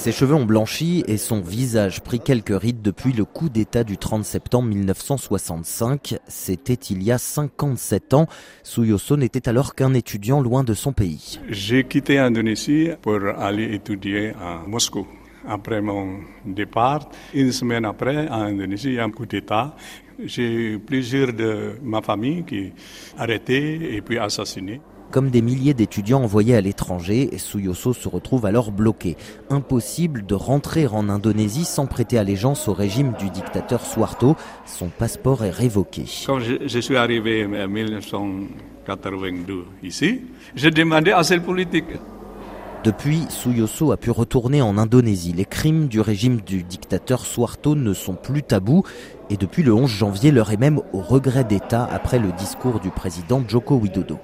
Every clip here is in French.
Ses cheveux ont blanchi et son visage pris quelques rides depuis le coup d'État du 30 septembre 1965. C'était il y a 57 ans. Suyoso n'était alors qu'un étudiant loin de son pays. J'ai quitté l'Indonésie pour aller étudier à Moscou. Après mon départ, une semaine après, en Indonésie, il y a un coup d'État. J'ai eu plusieurs de ma famille qui arrêtés et puis assassinés. Comme des milliers d'étudiants envoyés à l'étranger, Suyoso se retrouve alors bloqué. Impossible de rentrer en Indonésie sans prêter allégeance au régime du dictateur Suharto. Son passeport est révoqué. Quand je, suis arrivé en 1982 ici, j'ai demandé asile politique. Depuis, Suyoso a pu retourner en Indonésie. Les crimes du régime du dictateur Suharto ne sont plus tabous. Et depuis le 11 janvier, l'heure est même au regret d'État après le discours du président Joko Widodo.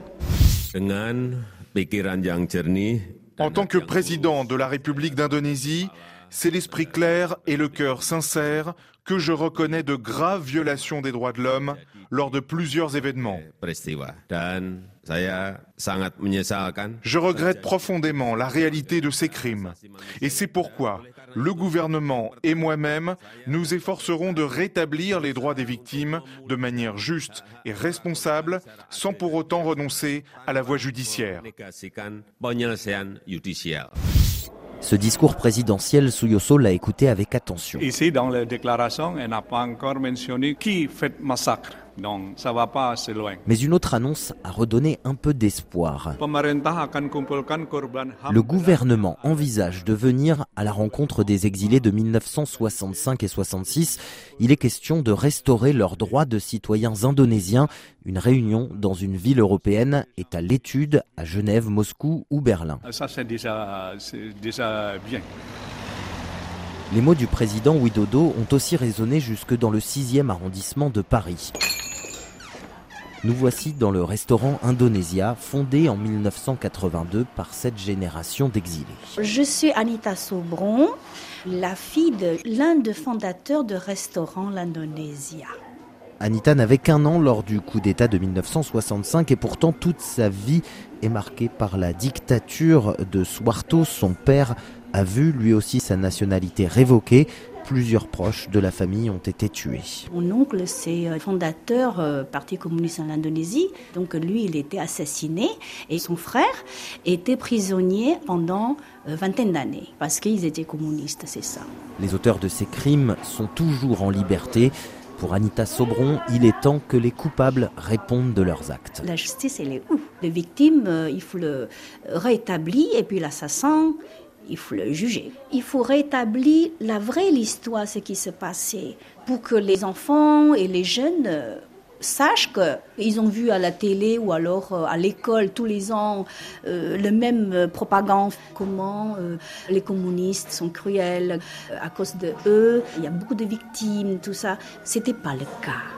En tant que président de la République d'Indonésie, c'est l'esprit clair et le cœur sincère que je reconnais de graves violations des droits de l'homme lors de plusieurs événements. Je regrette profondément la réalité de ces crimes. Et c'est pourquoi le gouvernement et moi-même nous efforcerons de rétablir les droits des victimes de manière juste et responsable sans pour autant renoncer à la voie judiciaire. Ce discours présidentiel, Suyoso l'a écouté avec attention. Ici, dans la déclaration, elle n'a pas encore mentionné qui fait massacre. Donc, ça va pas assez loin. Mais une autre annonce a redonné un peu d'espoir. Le gouvernement envisage de venir à la rencontre des exilés de 1965 et 66. Il est question de restaurer leurs droits de citoyens indonésiens. Une réunion dans une ville européenne est à l'étude à Genève, Moscou ou Berlin. Ça, c'est déjà, déjà bien. Les mots du président Widodo ont aussi résonné jusque dans le 6e arrondissement de Paris. Nous voici dans le restaurant Indonesia, fondé en 1982 par cette génération d'exilés. Je suis Anita Sobron, la fille de l'un des fondateurs de restaurant L'Indonésia. Anita n'avait qu'un an lors du coup d'État de 1965 et pourtant toute sa vie est marquée par la dictature de Suharto. Son père a vu lui aussi sa nationalité révoquée plusieurs proches de la famille ont été tués. Mon oncle, c'est euh, fondateur euh, Parti communiste en Indonésie. Donc lui, il était assassiné et son frère était prisonnier pendant euh, vingtaine d'années parce qu'ils étaient communistes, c'est ça. Les auteurs de ces crimes sont toujours en liberté. Pour Anita Sobron, il est temps que les coupables répondent de leurs actes. La justice, elle est où? Les victimes, il faut le rétablir et puis l'assassin, il faut le juger. Il faut rétablir la vraie histoire, ce qui se passait, pour que les enfants et les jeunes euh, sachent qu'ils ont vu à la télé ou alors euh, à l'école tous les ans euh, le même propagande, comment les communistes sont cruels à cause de eux, il y a beaucoup de victimes, tout ça. C'était pas le cas.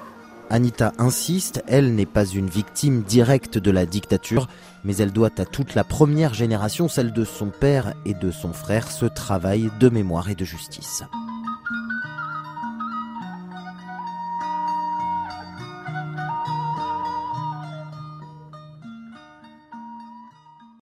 Anita insiste, elle n'est pas une victime directe de la dictature, mais elle doit à toute la première génération, celle de son père et de son frère, ce travail de mémoire et de justice.